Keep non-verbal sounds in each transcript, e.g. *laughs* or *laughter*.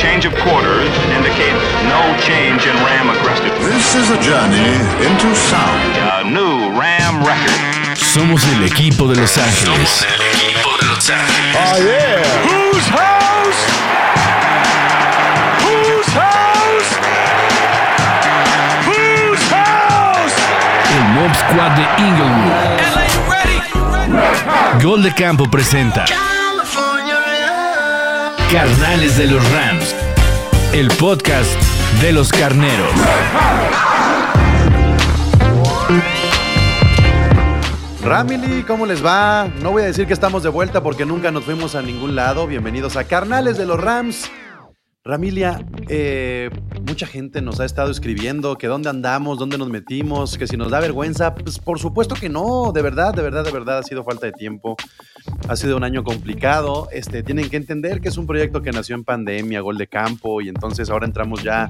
Change of quarters indicates no change in Ram aggressiveness. This is a journey into sound. A new Ram record. Somos el equipo de Los Ángeles. Somos el equipo de Los Ángeles. Oh, yeah. Whose house? Whose house? Whose house? El Mob Squad de Inglewood. Gol de Campo presenta Carnales de los Rams. El podcast de los carneros. Ramily, ¿cómo les va? No voy a decir que estamos de vuelta porque nunca nos fuimos a ningún lado. Bienvenidos a Carnales de los Rams. Ramilia, eh, mucha gente nos ha estado escribiendo que dónde andamos, dónde nos metimos, que si nos da vergüenza. Pues por supuesto que no, de verdad, de verdad, de verdad ha sido falta de tiempo. Ha sido un año complicado. Este, tienen que entender que es un proyecto que nació en pandemia, gol de campo, y entonces ahora entramos ya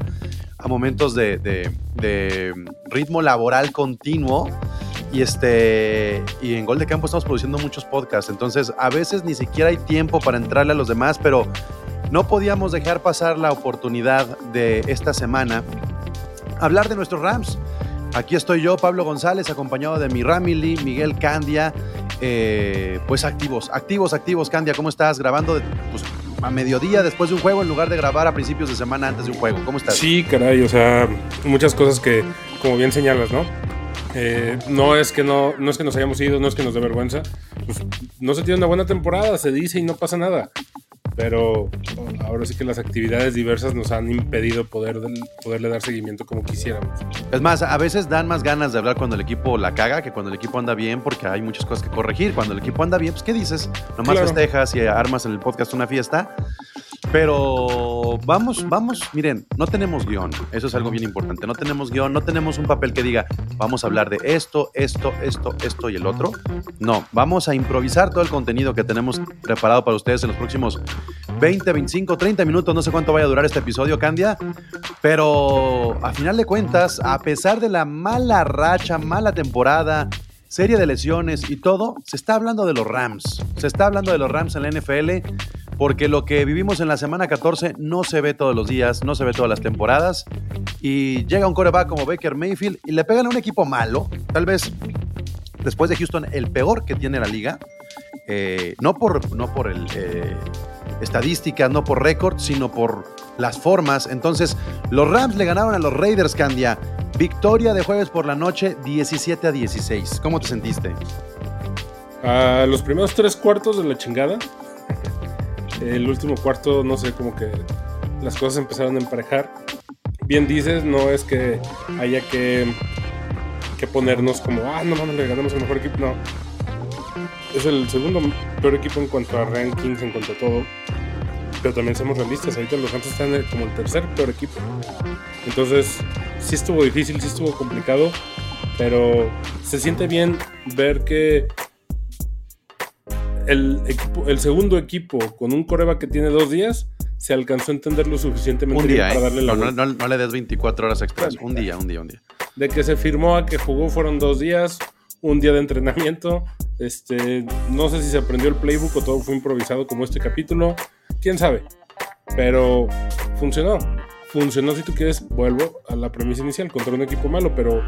a momentos de, de- de ritmo laboral continuo. Y este y en Gol de Campo estamos produciendo muchos podcasts, entonces a veces ni siquiera hay tiempo para entrarle a los demás, pero no podíamos dejar pasar la oportunidad de esta semana hablar de nuestros Rams. Aquí estoy yo, Pablo González, acompañado de mi Ramily, Miguel Candia. eh, pues activos, activos, activos. Candia, ¿cómo estás? Grabando pues, a mediodía después de un juego en lugar de grabar a principios de semana antes de un juego. ¿Cómo estás? Sí, caray, o sea, muchas cosas que, como bien señalas, ¿no? Eh, no es que no, no es que nos hayamos ido, no es que nos dé vergüenza. Pues, no se tiene una buena temporada, se dice y no pasa nada. Pero ahora sí que las actividades diversas nos han impedido poder, poderle dar seguimiento como quisiéramos. Es más, a veces dan más ganas de hablar cuando el equipo la caga que cuando el equipo anda bien, porque hay muchas cosas que corregir. Cuando el equipo anda bien, pues ¿qué dices? Nomás Claro. festejas y armas en el podcast una fiesta. Pero vamos, vamos, miren, no tenemos guion, eso es algo bien importante, no tenemos guion, no tenemos un papel que diga, vamos a hablar de esto, esto, esto, esto y el otro. No, vamos a improvisar todo el contenido que tenemos preparado para ustedes en los próximos 20, 25, 30 minutos, no sé cuánto vaya a durar este episodio, Candia, pero a final de cuentas, a pesar de la mala racha, mala temporada, serie de lesiones y todo, se está hablando de los Rams. Se está hablando de los Rams en la NFL porque lo que vivimos en la semana 14 no se ve todos los días, no se ve todas las temporadas. Y llega un coreback como Baker Mayfield y le pegan a un equipo malo, tal vez después de Houston el peor que tiene la liga. Eh, no por, no por el, eh, estadísticas, no por récord, sino por las formas. Entonces, los Rams le ganaron a los Raiders, Candia. Victoria de jueves por la noche, 17 a 16. ¿Cómo te sentiste? A los primeros tres cuartos de la chingada, el último cuarto, no sé, como que las cosas empezaron a emparejar. Bien dices, no es que haya que, que ponernos como, ah, no mames, le ganamos al mejor equipo. No. Es el segundo peor equipo en cuanto a rankings, en cuanto a todo. Pero también somos realistas. Ahorita los Rams están como el tercer peor equipo. Entonces, sí estuvo difícil, sí estuvo complicado. Pero se siente bien ver que el, equipo, el segundo equipo con un coreba que tiene dos días se alcanzó a entender lo suficientemente Un bien día, para ¿eh? darle la No, no- no le des 24 horas extras. Un día, un día, un día. De que se firmó a que jugó fueron dos días, un día de entrenamiento. Este, no sé si se aprendió el playbook o todo fue improvisado como este capítulo. Quién sabe. Pero funcionó. Funcionó si tú quieres, vuelvo a la premisa inicial, contra un equipo malo, pero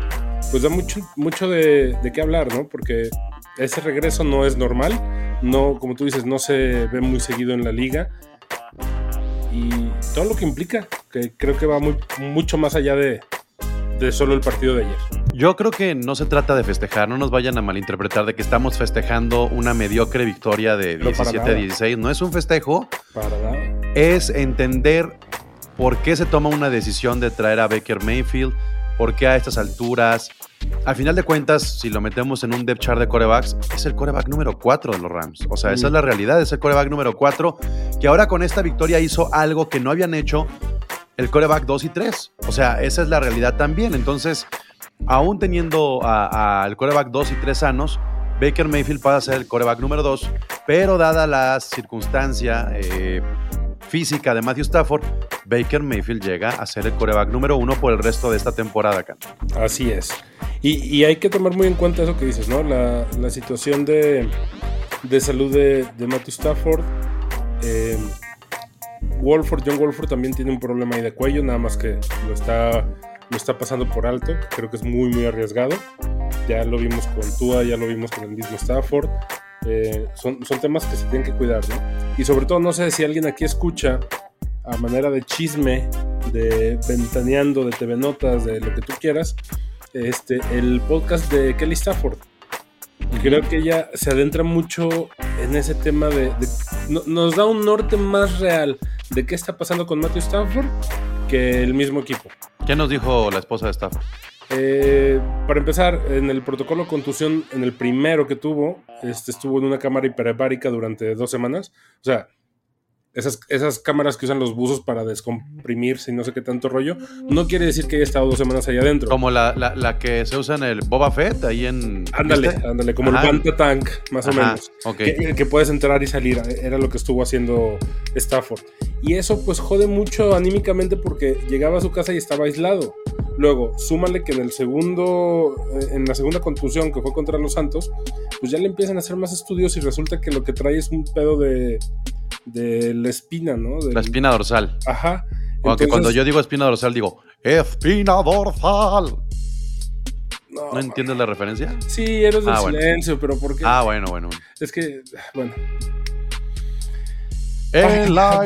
pues da mucho, mucho de, de qué hablar, ¿no? Porque ese regreso no es normal, no, como tú dices, no se ve muy seguido en la liga. Y todo lo que implica, que creo que va muy, mucho más allá de, de solo el partido de ayer. Yo creo que no se trata de festejar, no nos vayan a malinterpretar de que estamos festejando una mediocre victoria de No, para 17 a nada. 16. No es un festejo, Para nada. es entender por qué se toma una decisión de traer a Baker Mayfield, por qué a estas alturas. Al final de cuentas, si lo metemos en un depth chart de corebacks, es el coreback número 4 de los Rams. O sea, esa es la realidad, es el coreback número 4, que ahora con esta victoria hizo algo que no habían hecho el coreback 2 y 3. O sea, esa es la realidad también. Entonces, aún teniendo al coreback 2 y 3 sanos, Baker Mayfield pasa a ser el coreback número 2, pero dada la circunstancia eh, física de Matthew Stafford, Baker Mayfield llega a ser el coreback número uno por el resto de esta temporada acá. Así es. Y, y hay que tomar muy en cuenta eso que dices, ¿no? La, la situación de, de salud de, de Matthew Stafford. Eh, Wolford, John Wolford también tiene un problema ahí de cuello, nada más que lo está, lo está pasando por alto. Creo que es muy, muy arriesgado. Ya lo vimos con Tua, ya lo vimos con el mismo Stafford. Eh, son, son temas que se tienen que cuidar, ¿no? Y sobre todo, no sé si alguien aquí escucha a manera de chisme, de ventaneando, de TV Notas, de lo que tú quieras, este, el podcast de Kelly Stafford. Creo que ella se adentra mucho en ese tema de. de- no- nos da un norte más real de qué está pasando con Matthew Stafford que el mismo equipo. ¿Qué nos dijo la esposa de Stafford? Eh, para empezar, en el protocolo contusión, en el primero que tuvo, este, estuvo en una cámara hiperbárica durante dos semanas. O sea, esas, esas cámaras que usan los buzos para descomprimirse y no sé qué tanto rollo, no quiere decir que haya estado dos semanas ahí adentro. Como la, la- la que se usa en el Boba Fett, ahí en. Ándale, ¿viste? ándale, como Ajá. el Banta Tank, más o menos. ok. Que, que puedes entrar y salir, era lo que estuvo haciendo Stafford. Y eso pues jode mucho anímicamente porque llegaba a su casa y estaba aislado. Luego, súmale que en el segundo, eh, en la segunda contusión que fue contra los Santos, pues ya le empiezan a hacer más estudios y resulta que lo que trae es un pedo de, de la espina, ¿no? Del- La espina dorsal. Ajá. Aunque Entonces, cuando yo digo espina dorsal, digo espina dorsal. No, ¿No entiendes la referencia? Sí, eres del Ah, bueno. silencio, pero porque Ah, bueno, bueno. es que, bueno, En la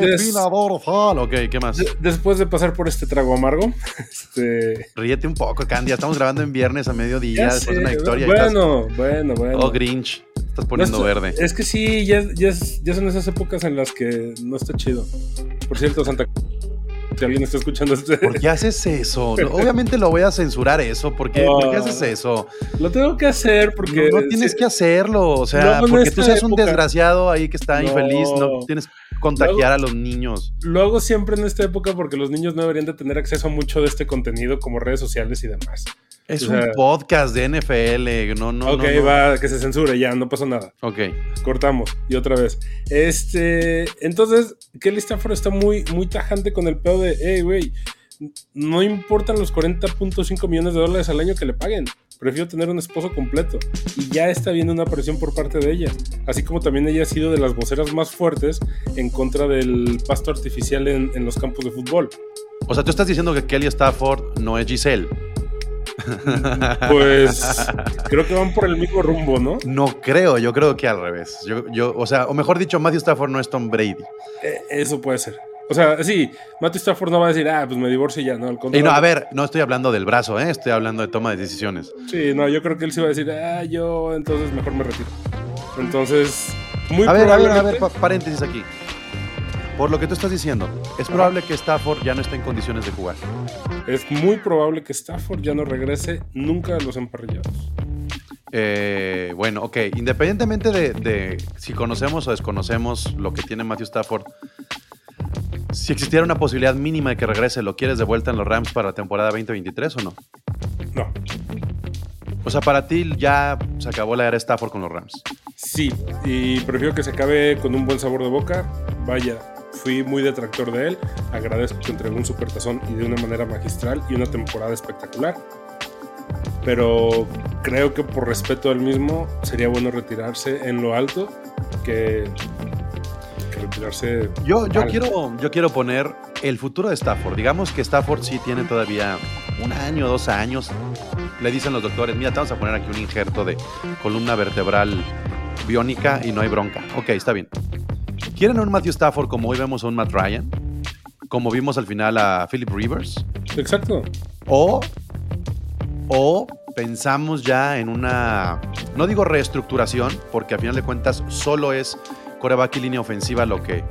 dorsal. Ok, ¿qué más? de- después de pasar por este trago amargo, *laughs* este, Ríete un poco, Candy. Estamos grabando en viernes a mediodía después de una victoria. estás- Bueno, bueno, bueno. Oh, Grinch. Estás poniendo No verde. Es que sí, ya, ya, ya son esas épocas en las que no está chido. Por cierto, Santa si alguien está escuchando este, ¿Por qué haces eso? No, *laughs* Obviamente lo voy a censurar eso. ¿Por qué, ¿Por qué haces eso? lo tengo que hacer porque no, no tienes que hacerlo. O sea, en porque tú seas un desgraciado ahí que está No. infeliz, no tienes contagiar a los niños. lo hago siempre en esta época porque los niños no deberían de tener acceso a mucho de este contenido como redes sociales y demás. Es O un podcast de NFL. No, no, ok, no, no. va, que se censure, ya, no pasó nada. Ok. Cortamos y otra vez. Este, entonces, Kelly Stafford está muy, muy tajante con el pedo de, hey, güey, no importan los 40.5 millones de dólares al año que le paguen. Prefiero tener un esposo completo. Y ya está viendo una presión por parte de ella. Así como también ella ha sido de las voceras más fuertes en contra del pasto artificial en, en los campos de fútbol. O sea, tú estás diciendo que Kelly Stafford no es Giselle. *laughs* Pues creo que van por el mismo rumbo, ¿no? No creo, yo creo que al revés. Yo, yo, o sea, o mejor dicho, Matthew Stafford no es Tom Brady. Eh, eso puede ser. O sea, sí, Matthew Stafford no va a decir, ah, pues me divorcio y ya, ¿no? Al Y contrario. no, a ver, no estoy hablando del brazo, ¿eh? estoy hablando de toma de decisiones. Sí, no, yo creo que él sí va a decir, ah, yo entonces mejor me retiro. Entonces, muy A ver, a ver, a ver, paréntesis aquí. Por lo que tú estás diciendo, es probable que Stafford ya no esté en condiciones de jugar. es muy probable que Stafford ya no regrese nunca a los emparrillados. Eh, bueno, ok, independientemente de, de si conocemos o desconocemos lo que tiene Matthew Stafford, si existiera una posibilidad mínima de que regrese, ¿lo quieres de vuelta en los Rams para la temporada 2023 o no? No, O sea, para ti ya se acabó la era Stafford con los Rams. sí, y prefiero que se acabe con un buen sabor de boca. Vaya, fui muy detractor de él. Agradezco que entregó un supertazón y de una manera magistral y una temporada espectacular. Pero creo que por respeto al mismo sería bueno retirarse en lo alto que, retirarse. Yo, yo, mal. quiero, yo quiero poner el futuro de Stafford. Digamos que Stafford sí tiene todavía un año, dos años. Le dicen los doctores, mira, te vamos a poner aquí un injerto de columna vertebral biónica y no hay bronca. Ok, está bien. ¿Quieren a un Matthew Stafford como hoy vemos a un Matt Ryan? Como vimos al final a Philip Rivers. Exacto. O, o pensamos ya en una, no digo reestructuración, porque a final de cuentas solo es coreback y línea ofensiva lo que,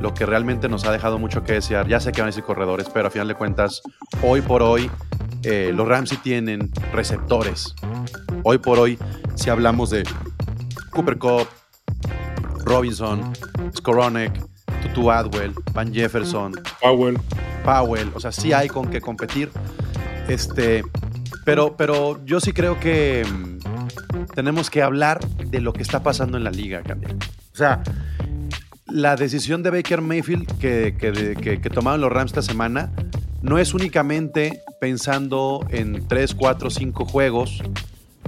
lo que realmente nos ha dejado mucho que desear. Ya sé que van a decir corredores, pero a final de cuentas, hoy por hoy, eh, los Rams sí tienen receptores. Hoy por hoy, si hablamos de Cooper Cup, Robinson, Skoronek, Tutu Adwell, Van Jefferson, Powell. Powell, o sea, sí hay con qué competir. Este, pero, pero yo sí creo que mm, tenemos que hablar de lo que está pasando en la liga. O sea, la decisión de Baker Mayfield que, que, que- que tomaron los Rams esta semana no es únicamente pensando en 3, 4, 5 juegos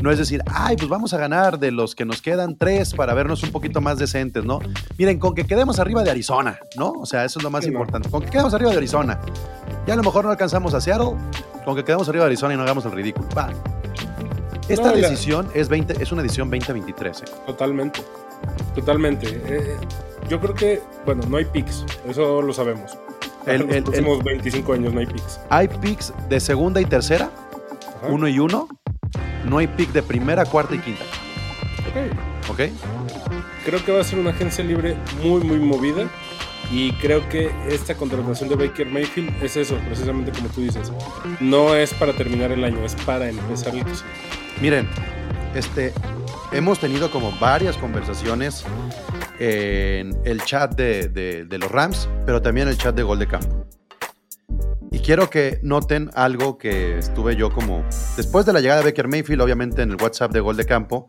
No es decir, ay, pues vamos a ganar de los que nos quedan tres para vernos un poquito más decentes, ¿no? Miren, con que quedemos arriba de Arizona, ¿no? O sea, eso es lo más Sí, importante. Con que quedemos arriba de Arizona. Ya a lo mejor no alcanzamos a Seattle, con que quedemos arriba de Arizona y no hagamos el ridículo. Va. Esta No, la- decisión es, 20, es una edición 2023. ¿eh? Totalmente. Totalmente. Eh, yo creo que, bueno, no hay picks. Eso lo sabemos. El- En los el- próximos 25 años no hay picks. Hay picks de segunda y tercera, Ajá. uno y uno. No hay pick de primera, cuarta y quinta. Ok. ¿Ok? Creo que va a ser una agencia libre muy, muy movida. Y creo que esta contratación de Baker Mayfield es eso, precisamente como tú dices. No es para terminar el año, es para empezar el que. Miren, este, hemos tenido como varias conversaciones en el chat de, los Rams, pero también el chat de Gol de Campo. Y quiero que noten algo que estuve yo como... Después de la llegada de Baker Mayfield, obviamente en el WhatsApp de Gol de Campo,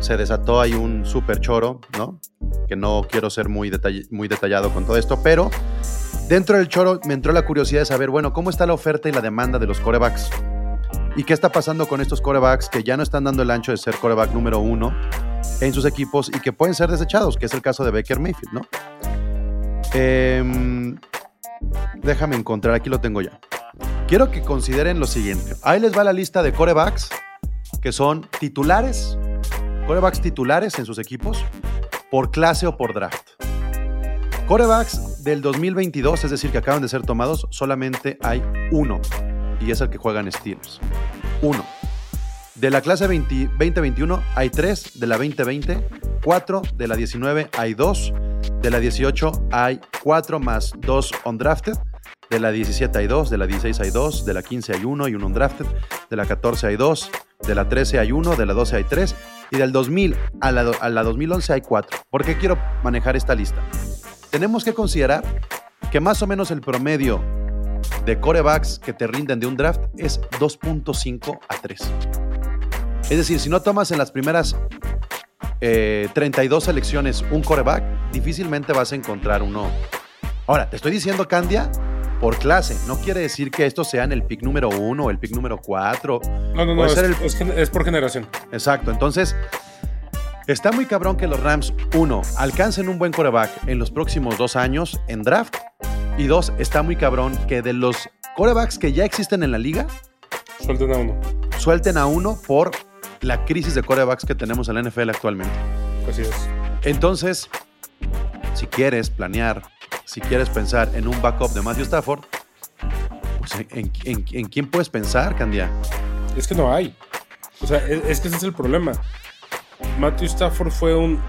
se desató ahí un super choro, ¿no? Que no quiero ser muy, muy detallado con todo esto, pero dentro del choro me entró la curiosidad de saber, bueno, ¿cómo está la oferta y la demanda de los corebacks? ¿Y qué está pasando con estos corebacks que ya no están dando el ancho de ser coreback número uno en sus equipos y que pueden ser desechados, que es el caso de Baker Mayfield, ¿no? Em, déjame encontrar, aquí lo tengo ya. Quiero que consideren lo siguiente. Ahí les va la lista de corebacks que son titulares, corebacks titulares en sus equipos por clase o por draft. Corebacks del 2022, es decir, que acaban de ser tomados, solamente hay uno y es el que juega en Steelers. Uno. De la clase 20 2021 hay tres, de la 2020 cuatro, de la 19 hay dos, de la 18 hay cuatro más dos undrafted, de la 17 hay dos, de la 16 hay dos, de la 15 hay uno y un undrafted, de la 14 hay dos, de la 13 hay uno, de la 12 hay tres y del 2000 a la, a la 2011 hay cuatro. ¿Por qué quiero manejar esta lista? Tenemos que considerar que más o menos el promedio de corebacks que te rinden de un draft es 2.5 a 3. Es decir, si no tomas en las primeras eh, 32 selecciones un coreback, difícilmente vas a encontrar uno. Ahora, te estoy diciendo, Candia, por clase. No quiere decir que estos sean el pick número uno o el pick número 4. No, no, no, Puede es, ser es por generación. Exacto. Entonces, está muy cabrón que los Rams, uno, alcancen un buen coreback en los próximos dos años en draft. Y dos, está muy cabrón que de los corebacks que ya existen en la liga, Suelten a uno. suelten a uno por la crisis de corebacks que tenemos en la NFL actualmente. Así es. Entonces, si quieres planear, si quieres pensar en un backup de Matthew Stafford, pues ¿en, en- en quién puedes pensar, Candia? Es que no hay. O sea, es, es que ese es el problema. Matthew Stafford fue un,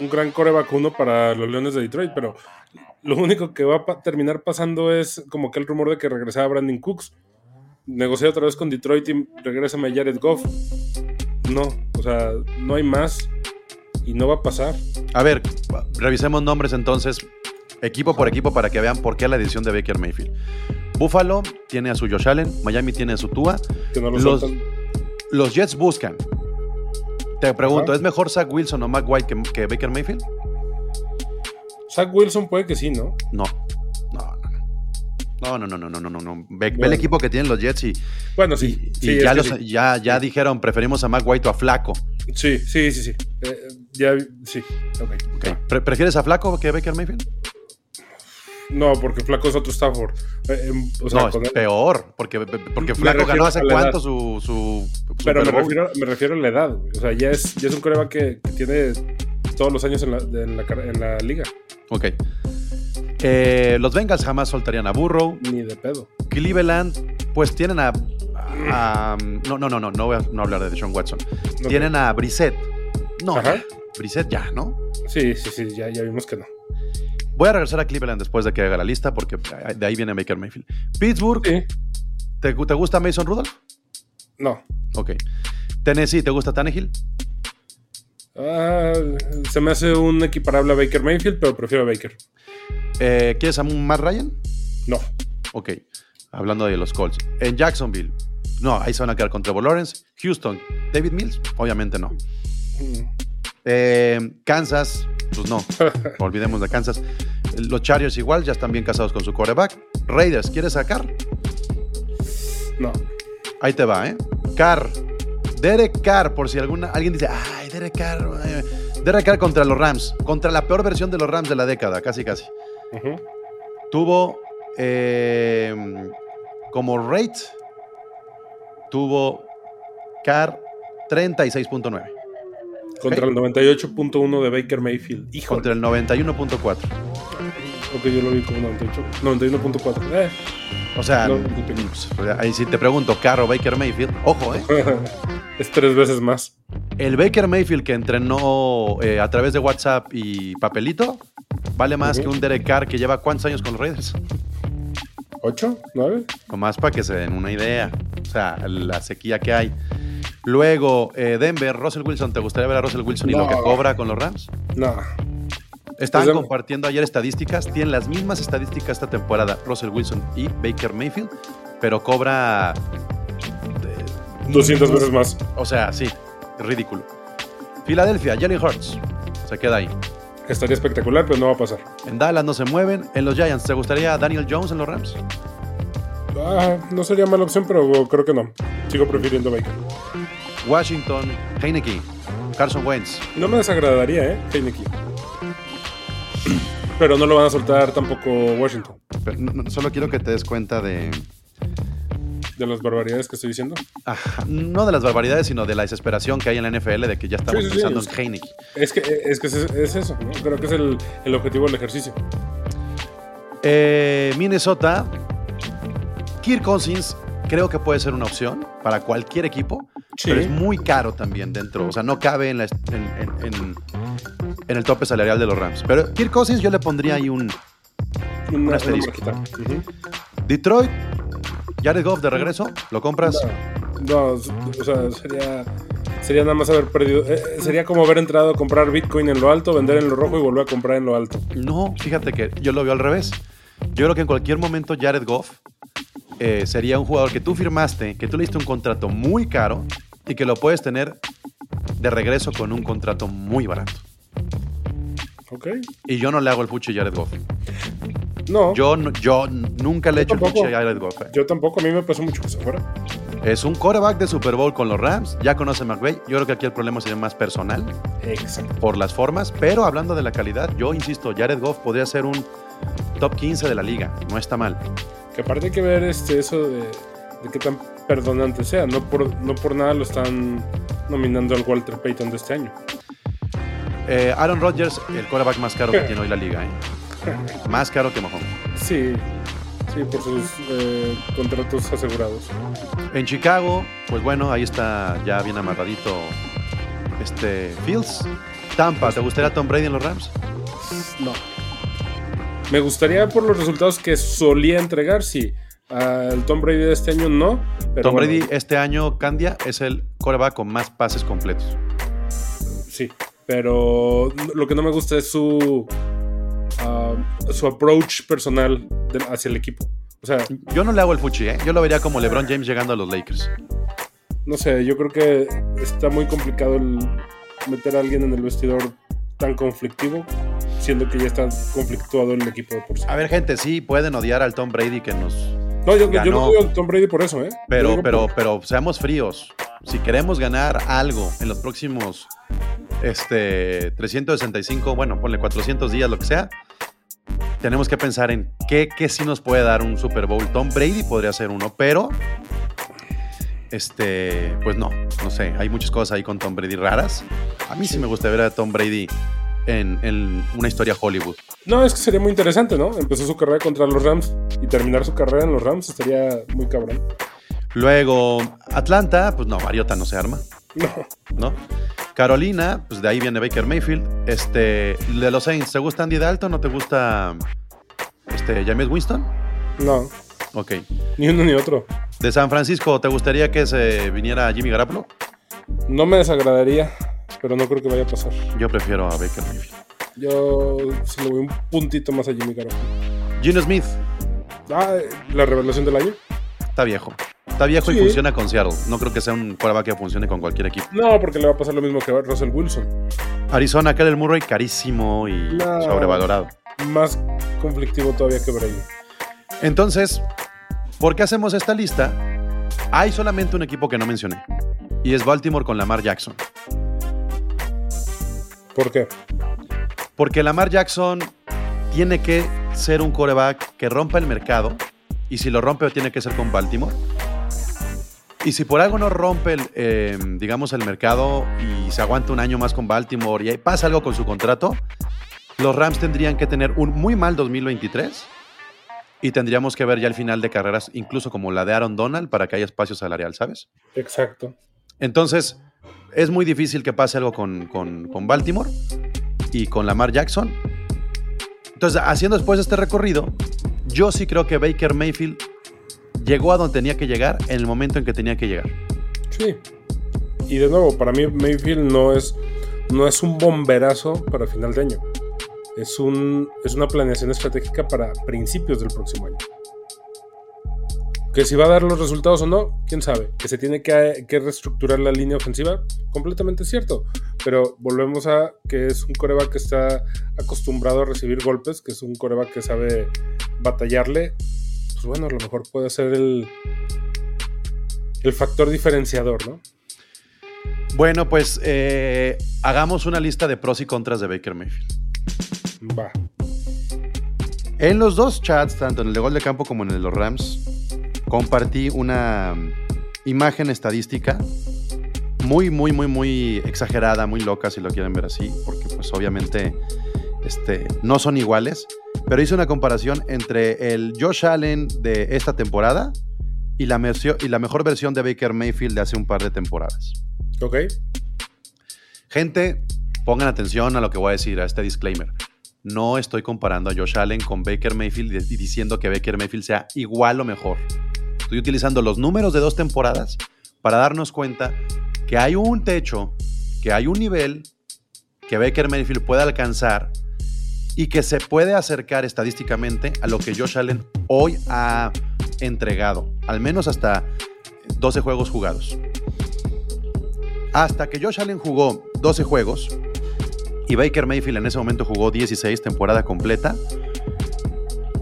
un gran coreback uno para los Leones de Detroit, pero lo único que va a pa- terminar pasando es como que el rumor de que regresaba Brandon Cooks. Negocié otra vez con Detroit y regresa Jared Goff. No, o sea, no hay más y no va a pasar. A ver, revisemos nombres entonces, equipo por equipo, para que vean por qué la edición de Baker Mayfield. Buffalo tiene a su Josh Allen, Miami tiene a su Tua, Que no lo Los- los Jets buscan. Te pregunto. ¿es mejor Zach Wilson o Matt White que, que Baker Mayfield? Zach Wilson puede que sí, ¿no? No. No, no, no. No, no, no, no, no. Ve, ve el equipo que tienen los Jets y, Bueno, sí. y sí, ya, que los- sí. ya, ya dijeron, preferimos a Matt White o a Flaco. Sí, sí, sí, sí. Eh, ya, sí. ok. Ok. Pre- ¿Prefieres a Flaco que Baker Mayfield? No, porque Flaco es otro Stafford. Eh, em, o sea, no, es peor, porque, porque Me Flaco ganó hace cuánto su, su Pero me refiero, me refiero a la edad. güey. O sea, ya es, ya es un coreback que, que tiene todos los años en la, en la, en la liga. Ok. Eh, los Bengals jamás soltarían a Burrow. Ni de pedo. Cleveland, pues tienen a. a- no, no, no, no, no voy a no hablar de Deshaun Watson. No Tienen a Brissett. No, Ajá. Brissett ya, ¿no? Sí, sí, sí, ya, ya vimos que no. Voy a regresar a Cleveland después de que haga la lista, porque de ahí viene Baker Mayfield. Pittsburgh, Sí. ¿te, te gusta Mason Rudolph? No. Ok. Tennessee, ¿te gusta Tannehill? Ah, se me hace un equiparable a Baker Mayfield, pero prefiero a Baker. Eh, ¿Quieres a Matt Ryan? No. Ok. Hablando de los Colts. En Jacksonville. No, ahí se van a quedar con Trevor Lawrence. Houston, David Mills. Obviamente no. Mm. Eh, Kansas, pues no. Olvidemos de Kansas. Los Chargers igual, ya están bien casados con su quarterback. Raiders, ¿quieres sacar? No. Ahí te va, ¿eh? Carr, Derek Carr, por si alguna, alguien dice, ay, Derek Carr. eh". Derek Carr contra los Rams, contra la peor versión de los Rams de la década, casi casi. Tuvo eh, como rate, tuvo Carr 36.9 Contra el 98.1 de Baker Mayfield. Hijo. contra el 91.4. Ok, yo lo vi como 98. 91.4. Eh. O sea, No, pues, ahí sí te pregunto, Carr o Baker Mayfield, ojo, ¿eh? *laughs* es tres veces más. El Baker Mayfield que entrenó eh, a través de WhatsApp y papelito vale más que un Derek Carr que lleva cuántos años con los Raiders. ¿Ocho? ¿Nueve? Nomás para que se den una idea. O sea, la sequía que hay. Luego, eh, Denver, Russell Wilson. ¿Te gustaría ver a Russell Wilson y lo que cobra con los Rams? No. Estaban Pues, compartiendo ayer estadísticas. Tienen las mismas estadísticas esta temporada, Russell Wilson y Baker Mayfield, pero cobra. eh, 200 veces más. O sea, sí, ridículo. Filadelfia, Jalen Hurts. Se queda ahí. Estaría espectacular, pero no va a pasar. En Dallas no se mueven. En los Giants, ¿te gustaría Daniel Jones en los Rams? Ah, no sería mala opción, pero creo que no. Sigo prefiriendo Baker. Washington, Heineke, Carson Wentz. No me desagradaría, ¿eh? Heineke. Pero no lo van a soltar tampoco Washington. Pero no- no, solo quiero que te des cuenta de. De las barbaridades que estoy diciendo. Ajá, no de las barbaridades, sino de la desesperación que hay en la NFL de que ya estamos Sí, sí, pensando es- en Heineke. Es que es, que es, es eso, ¿no? Creo que es el, el objetivo del ejercicio. Eh, Minnesota, Kirk Cousins creo que puede ser una opción para cualquier equipo, Sí. pero es muy caro también dentro. O sea, no cabe en, la en, en- en- el tope salarial de los Rams. Pero Kirk Cousins yo le pondría ahí un Una, una asterisco. marquita. Ujú. Detroit, Jared Goff de regreso, ¿lo compras? No, o sea, sería, sería nada más haber perdido. eh, eh, sería como haber entrado a comprar Bitcoin en lo alto, vender en lo rojo y volver a comprar en lo alto. No, fíjate que yo lo veo al revés. Yo creo que en cualquier momento Jared Goff eh, sería un jugador que tú firmaste, que tú le diste un contrato muy caro y que lo puedes tener de regreso con un contrato muy barato. ¿Ok? Y yo no le hago el fuchi a Jared Goff. No, yo, Yo, yo nunca le he hecho el fuchi a Jared Goff. eh. tampoco. A mí me pasó mucho que se fuera. Es un quarterback de Super Bowl con los Rams. Ya conoce a McVay. Yo creo que aquí el problema sería más personal Exacto. por las formas. Pero hablando de la calidad, yo insisto, Jared Goff podría ser un top 15 de la liga. No está mal. Que aparte hay que ver este, eso de, de qué tan perdonante sea. No por, no por nada lo están nominando al Walter Payton de este año. Eh, Aaron Rodgers, el quarterback más caro que *laughs* tiene hoy la liga. ¿eh? Más caro que Mahomes. Sí, sí, por sus eh, contratos asegurados. En Chicago, pues bueno, ahí está ya bien amarradito este Fields. Tampa, ¿te gustaría Tom Brady en los Rams? No. Me gustaría por los resultados que solía entregar, sí. Al Tom Brady de este año no. Pero Tom bueno, Brady este año, Candia, es el quarterback con más pases completos. Sí, pero lo que no me gusta es su, ah, su approach personal de- hacia el equipo. O sea, Yo no le hago el fuchi, ¿eh? Yo lo vería como LeBron James llegando a los Lakers. no sé, yo creo que está muy complicado el meter a alguien en el vestidor tan conflictivo, siendo que ya está conflictuado el equipo de por sí. A ver, gente, sí pueden odiar al Tom Brady que nos. No, yo, yo ganó. no digo a Tom Brady por eso, ¿eh? Pero, pero, por- pero seamos fríos. Si queremos ganar algo en los próximos este, 365, bueno, ponle 400 días, lo que sea, tenemos que pensar en qué, qué sí nos puede dar un Super Bowl. Tom Brady podría ser uno, pero este, pues no, no sé, hay muchas cosas ahí con Tom Brady raras. A mí sí, me gusta ver a Tom Brady en, en una historia Hollywood. No, es que sería muy interesante, ¿no? Empezó su carrera contra los Rams y terminar su carrera en los Rams estaría muy cabrón. Luego, Atlanta, pues no, Mariota no se arma. No, ¿no? Carolina, pues de ahí viene Baker Mayfield. Este, de los Saints, ¿te gusta Andy Dalton o te gusta este, James Winston? no, Ok. ni uno ni otro. De San Francisco, ¿te gustaría que se viniera Jimmy Garoppolo? No me desagradaría, pero no creo que vaya a pasar. Yo prefiero a Baker Mayfield. Yo se le voy un puntito más a Jimmy Garoppolo. Gino Smith, Ah, la revelación del año. está viejo. Está viejo y funciona con Seattle. No creo que sea un quarterback que funcione con cualquier equipo. No, porque le va a pasar lo mismo que a Russell Wilson. Arizona, Kyle Murray, carísimo y No. sobrevalorado. Más conflictivo todavía que Brady. Entonces, ¿por qué hacemos esta lista? Hay solamente un equipo que no mencioné. y es Baltimore con Lamar Jackson. ¿Por qué? Porque Lamar Jackson tiene que ser un coreback que rompa el mercado. Y si lo rompe, tiene que ser con Baltimore. Y si por algo no rompe, el, eh, digamos, el mercado y se aguanta un año más con Baltimore y pasa algo con su contrato, los Rams tendrían que tener un muy mal 2023 y tendríamos que ver ya el final de carreras, incluso como la de Aaron Donald, para que haya espacio salarial, ¿sabes? Exacto. Entonces, es muy difícil que pase algo con, con- con Baltimore y con Lamar Jackson. Entonces, haciendo después este recorrido, yo sí creo que Baker Mayfield llegó a donde tenía que llegar en el momento en que tenía que llegar. Sí. Y de nuevo, para mí Mayfield no es, no es un bomberazo para final de año. Es, un, es una planeación estratégica para principios del próximo año. Que si va a dar los resultados o no, quién sabe. Que se tiene que, que reestructurar la línea ofensiva, completamente cierto. Pero volvemos a que es un coreback que está acostumbrado a recibir golpes, que es un coreback que sabe batallarle. Pues bueno, a lo mejor puede ser el, el factor diferenciador, ¿no? Bueno, pues eh, hagamos una lista de pros y contras de Baker Mayfield. Va. En los dos chats, tanto en el de Gol de Campo como en el de los Rams, compartí una imagen estadística muy, muy, muy, muy exagerada, muy loca, si lo quieren ver así, porque pues obviamente este, no son iguales, pero hice una comparación entre el Josh Allen de esta temporada y la, y la mejor versión de Baker Mayfield de hace un par de temporadas. Ok. Gente, pongan atención a lo que voy a decir, a este disclaimer. No estoy comparando a Josh Allen con Baker Mayfield y diciendo que Baker Mayfield sea igual o mejor. Estoy utilizando los números de dos temporadas para darnos cuenta que hay un techo, que hay un nivel que Baker Mayfield puede alcanzar y que se puede acercar estadísticamente a lo que Josh Allen hoy ha entregado, al menos hasta 12 juegos jugados. Hasta que Josh Allen jugó 12 juegos y Baker Mayfield en ese momento jugó 16 temporada completa,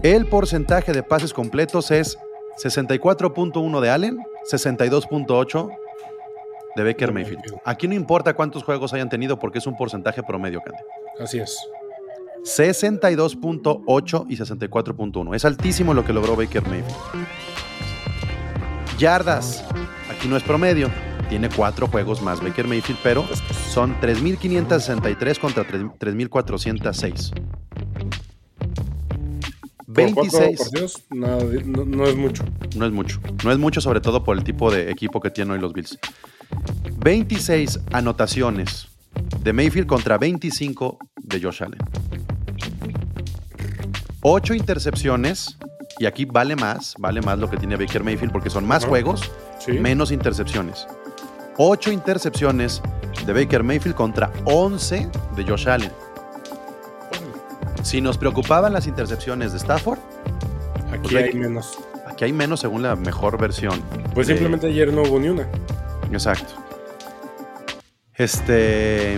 el porcentaje de pases completos es 64.1 de Allen, 62.8 de Baker Mayfield. Aquí no importa cuántos juegos hayan tenido porque es un porcentaje promedio, Candy. Así es. 62.8 y 64.1. Es altísimo lo que logró Baker Mayfield. Yardas. Aquí no es promedio. Tiene cuatro juegos más Baker Mayfield, pero son 3.563 contra 3.406. Por cuatro 26. partidos, nada de- no, no es mucho. No es mucho. No es mucho, sobre todo por el tipo de equipo que tienen hoy los Bills. 26 anotaciones de Mayfield contra 25 de Josh Allen. 8 intercepciones. Y aquí vale más, vale más lo que tiene Baker Mayfield porque son más juegos, Sí. menos intercepciones. 8 intercepciones de Baker Mayfield contra 11 de Josh Allen. Si nos preocupaban las intercepciones de Stafford, Aquí Pues hay hay- menos. aquí hay menos según la mejor versión. Pues de- simplemente ayer no hubo ni una. Exacto. Este.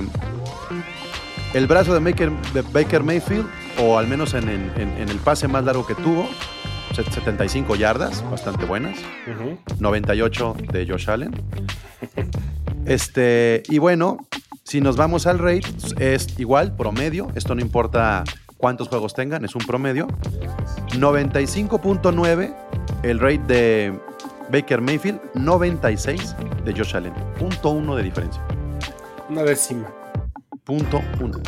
El brazo de Baker, de Baker Mayfield, o al menos en, en- en- el pase más largo que tuvo, set- 75 yardas, bastante buenas. Ujú. 98 de Josh Allen. Este, y bueno, si nos vamos al rate, es igual, promedio. Esto no importa cuántos juegos tengan, es un promedio. 95.9 el rate de Baker Mayfield, 96 de Josh Allen. Punto uno de diferencia. Una décima. Punto uno.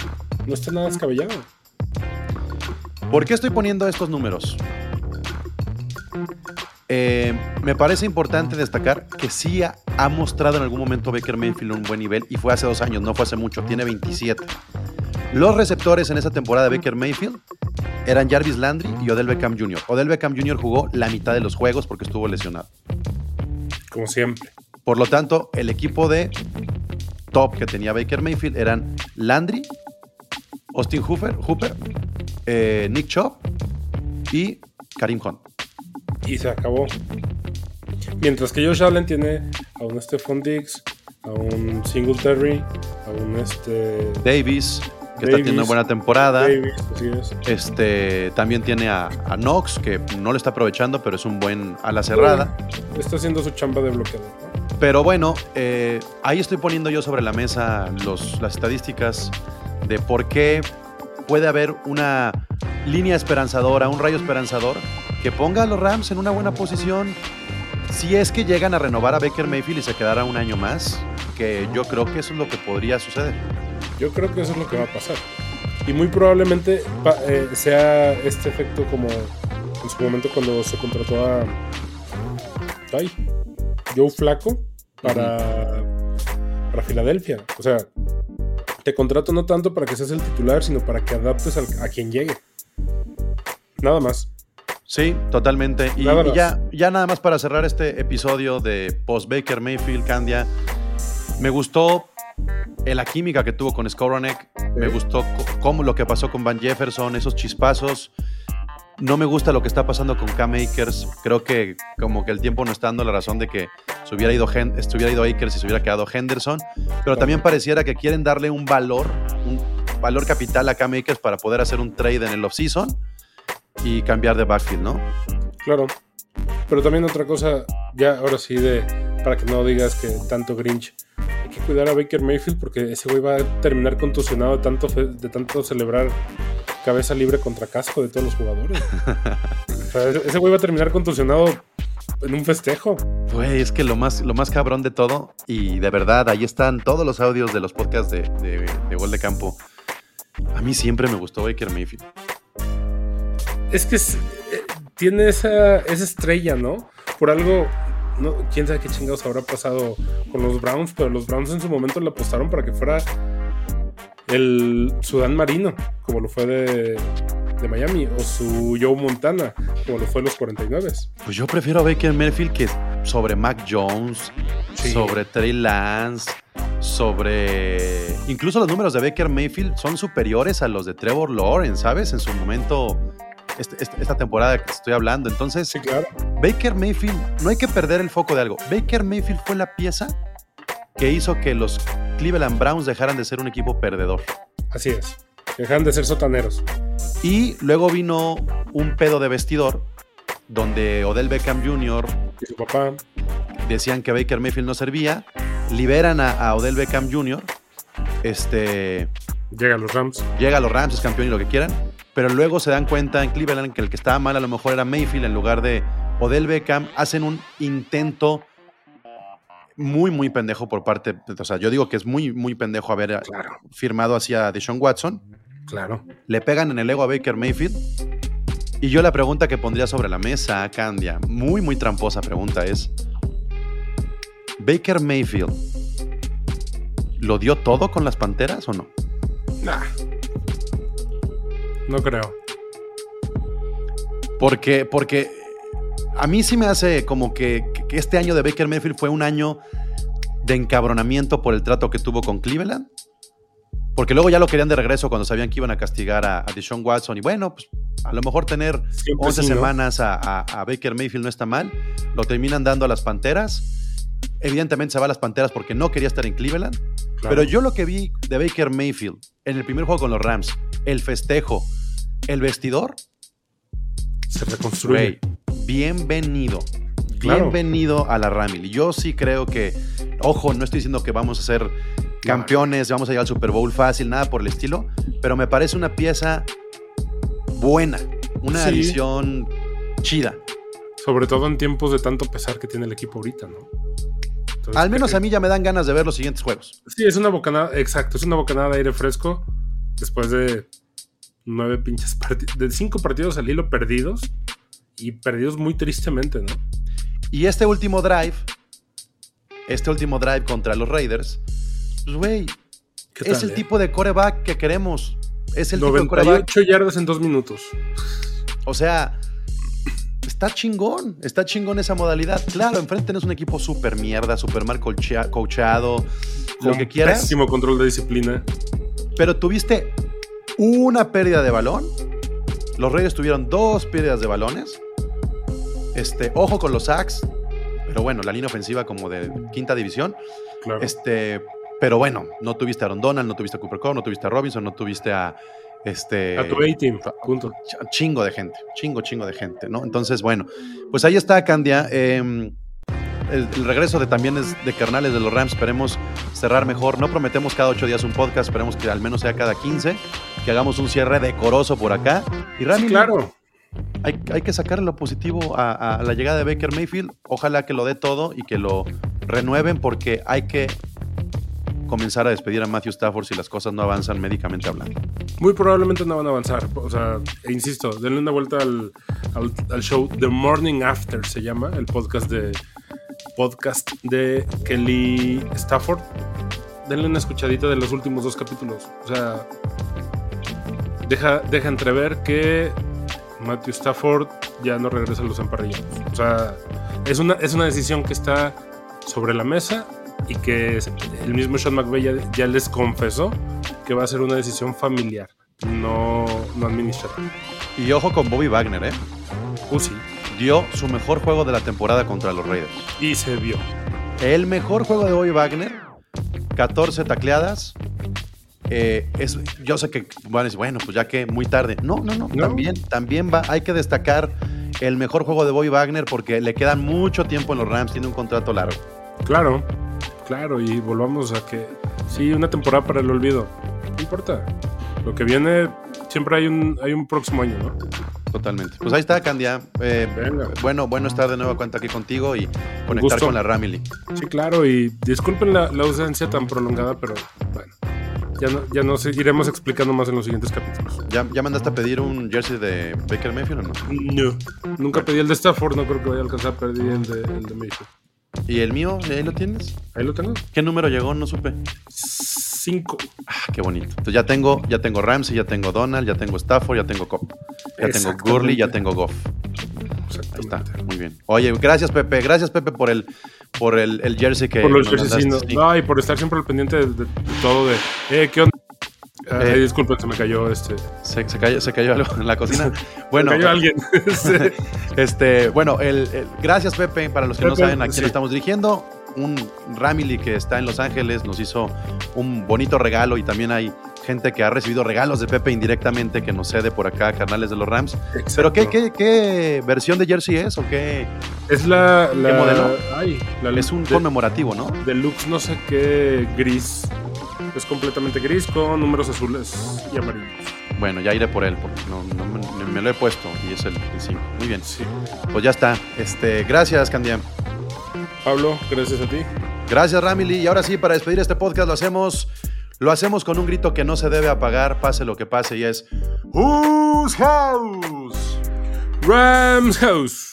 No está nada descabellado. ¿Por qué estoy poniendo estos números? Eh, me parece importante destacar que sí ha, ha mostrado en algún momento Baker Mayfield un buen nivel y fue hace dos años, no fue hace mucho, tiene 27. Los receptores en esa temporada de Baker Mayfield eran Jarvis Landry y Odell Beckham Jr. Odell Beckham Jr. jugó la mitad de los juegos porque estuvo lesionado. Como siempre. Por lo tanto, el equipo de top que tenía Baker Mayfield eran Landry, Austin Hooper, Hooper eh, Nick Chubb y Karim Hunt. Y se acabó. Mientras que Josh Allen tiene a un Stephon Diggs, a un Singletary, a un este. Davis, que está teniendo una buena temporada. Davis, así es. Este, también tiene a, a Knox, que no lo está aprovechando, pero es un buen ala cerrada. Está haciendo su chamba de bloqueador. Pero bueno, eh, ahí estoy poniendo yo sobre la mesa los, las estadísticas de por qué puede haber una línea esperanzadora, un rayo esperanzador que ponga a los Rams en una buena posición si es que llegan a renovar a Baker Mayfield y se quedara un año más, que yo creo que eso es lo que podría suceder. Yo creo que eso es lo que va a pasar. Y muy probablemente eh, sea este efecto como en su momento cuando se contrató a ay, Joe Flaco para, para Filadelfia. O sea, te contrato no tanto para que seas el titular, sino para que adaptes al- a quien llegue. Nada más. Sí, totalmente. Y, y ya, ya nada más para cerrar este episodio de Post Baker Mayfield, Candia, me gustó la química que tuvo con Skoronek, me gustó cómo lo que pasó con Van Jefferson, esos chispazos. No me gusta lo que está pasando con Cam Akers. Creo que como que el tiempo no está dando la razón de que se hubiera ido, Hen- se hubiera ido Akers y se hubiera quedado Henderson. Pero también pareciera que quieren darle un valor, un valor capital a Cam Akers para poder hacer un trade en el offseason y cambiar de backfield, ¿no? Claro. Pero también otra cosa, ya ahora sí, de para que no digas que tanto Grinch. Que cuidar a Baker Mayfield porque ese güey va a terminar contusionado de tanto, de tanto celebrar cabeza libre contra casco de todos los jugadores. *laughs* o sea, ese ese güey va a terminar contusionado en un festejo. Güey, es que lo más, lo más cabrón de todo, y de verdad, ahí están todos los audios de los podcasts de, de, de Gol de Campo. A mí siempre me gustó Baker Mayfield. Es que es- eh, tiene esa, esa estrella, ¿no? Por algo, no, quién sabe qué chingados habrá pasado con los Browns, pero los Browns en su momento le apostaron para que fuera el Sudán Marino, como lo fue de, de Miami, o su Joe Montana, como lo fue los 49. Pues yo prefiero a Baker Mayfield que sobre Mac Jones, Sí. sobre Trey Lance, sobre... Incluso los números de Baker Mayfield son superiores a los de Trevor Lawrence, ¿sabes? En su momento, este- este- esta temporada que estoy hablando. Entonces, Sí, claro. Baker Mayfield, no hay que perder el foco de algo. Baker Mayfield fue la pieza que hizo que los Cleveland Browns dejaran de ser un equipo perdedor. Así es. Dejan de ser sotaneros. Y luego vino un pedo de vestidor donde Odell Beckham Jr. Y su papá, decían que Baker Mayfield no servía, liberan a, a Odell Beckham Jr., este, llega a los Rams. llega a los Rams, es campeón y lo que quieran, pero luego se dan cuenta en Cleveland que el que estaba mal a lo mejor era Mayfield en lugar de Odell Beckham, hacen un intento muy, muy pendejo por parte, o sea, yo digo que es muy, muy pendejo haber Claro, firmado hacia Deshaun Watson, claro. le pegan en el ego a Baker Mayfield. Y yo la pregunta que pondría sobre la mesa, Candia, muy, muy tramposa pregunta es, ¿Baker Mayfield lo dio todo con las Panteras o no? Nah. No creo. Porque, porque a mí sí me hace como que, que este año de Baker Mayfield fue un año de encabronamiento por el trato que tuvo con Cleveland. Porque luego ya lo querían de regreso cuando sabían que iban a castigar a, a Deshaun Watson. Y bueno, pues a lo mejor tener Siempre 11 sí, ¿no? semanas a, a- a Baker Mayfield no está mal. Lo terminan dando a las Panteras. Evidentemente se va a las Panteras porque no quería estar en Cleveland. Claro. Pero yo lo que vi de Baker Mayfield en el primer juego con los Rams, el festejo, el vestidor, se reconstruye. bienvenido. Claro. Bienvenido a la Ramil. Yo sí creo que, ojo, no estoy diciendo que vamos a ser campeones, vamos a llegar al Super Bowl fácil, nada por el estilo, pero me parece una pieza buena, una Sí. adición chida. Sobre todo en tiempos de tanto pesar que tiene el equipo ahorita, ¿no? Entonces, Al menos creo a mí ya me dan ganas de ver los siguientes juegos. Sí, es una bocanada, exacto, es una bocanada de aire fresco después de nueve pinches partidos, de cinco partidos al hilo perdidos y perdidos muy tristemente, ¿no? Y este último drive, este último drive contra los Raiders, pues güey, ¿Qué es tal, el eh? tipo de coreback que queremos. Es el tipo de coreback 98 yardas en dos minutos. O sea, está chingón, está chingón esa modalidad. Claro, enfrente tenés un equipo súper mierda, súper mal coachado, lo que quieras. Pésimo control de disciplina. Pero tuviste una pérdida de balón. Los Reyes tuvieron dos pérdidas de balones. Este, ojo con los sacks. Pero bueno, la línea ofensiva como de quinta división. Claro. Este, pero bueno, no tuviste a Aaron Donald, no tuviste a Cooper Cup, no tuviste a Robinson, no tuviste a este a tu A-team, punto. ch- chingo de gente, chingo, chingo de gente, ¿no? Entonces, bueno, pues ahí está Candia. Eh, el, el regreso de también es de carnales de los Rams. Esperemos cerrar mejor. No prometemos cada ocho días un podcast. Esperemos que al menos sea cada 15. Que hagamos un cierre decoroso por acá. Y Rami, Sí, claro. hay, hay que sacarle lo positivo a, a la llegada de Baker Mayfield. Ojalá que lo dé todo y que lo renueven porque hay que comenzar a despedir a Matthew Stafford si las cosas no avanzan médicamente hablando. Muy probablemente no van a avanzar. O sea, e insisto, denle una vuelta al, show The Morning After, se llama, el podcast de podcast de Kelly Stafford. Denle una escuchadita de los últimos dos capítulos. O sea, deja, deja entrever que Matthew Stafford ya no regresa a los emparrillados. O sea, es una, es una decisión que está sobre la mesa y que el mismo Sean McVay ya, ya les confesó que va a ser una decisión familiar, no, no administrativa. Y ojo con Bobby Wagner, ¿eh? Uh, sí. Dio su mejor juego de la temporada contra los Raiders. Y se vio. El mejor juego de Bobby Wagner, 14 tacleadas. Eh, es, yo sé que van a decir, bueno, pues ya que muy tarde. No, no, no, No. También, también va, hay que destacar el mejor juego de Bobby Wagner porque le quedan mucho tiempo en los Rams, tiene un contrato largo. Claro, claro, y volvamos a que sí, una temporada para el olvido. No importa. Lo que viene, siempre hay un, hay un próximo año, ¿no? Totalmente. Pues ahí está, Candia. Eh, Venga. bueno, bueno estar de nueva cuenta aquí contigo y conectar con la Ramily. Sí, claro, y disculpen la, la ausencia tan prolongada, pero bueno, ya, no, ya nos iremos explicando más en los siguientes capítulos. ¿Ya, ¿Ya mandaste a pedir un jersey de Baker Mayfield o no? No, nunca pedí el de Stafford, no creo que vaya a alcanzar, pedí el de, el de Mayfield. ¿Y el mío? ¿Ahí lo tienes? Ahí lo tengo. ¿Qué número llegó? No supe. Cinco. Ah, qué bonito. Entonces ya tengo, ya tengo Ramsey, ya tengo Donald, ya tengo Stafford, ya tengo Cop. Ya tengo. Gurley, ya tengo Goff. Ahí está, muy bien. Oye, gracias Pepe, gracias Pepe por el por el, el jersey que Por los jerseys, no, y por estar siempre al pendiente de, de- de todo de, eh, ¿qué onda? Ay, Eh. disculpen, se me cayó este. Se, se cayó, se cayó algo en la cocina. *laughs* Bueno, se cayó alguien. Sí. *laughs* este, bueno, el, el- gracias Pepe, para los que no saben a quién sí. estamos dirigiendo. Un Ramily que está en Los Ángeles nos hizo un bonito regalo y también hay gente que ha recibido regalos de Pepe indirectamente que nos cede por acá, carnales de los Rams. Pero ¿qué, qué, qué versión de jersey es o qué? Es la, la modelo? Ay, la Es un de- conmemorativo, ¿no? Deluxe, no sé qué gris. Es completamente gris con números azules y amarillos. Bueno, ya iré por él porque no, no me, me lo he puesto y es el 5. Muy bien, Sí. pues ya está. Este, gracias, Candia. Pablo, gracias a ti. Gracias, Ramily. Y ahora sí, para despedir este podcast lo hacemos, lo hacemos con un grito que no se debe apagar, pase lo que pase, y es Whose House? Rams House.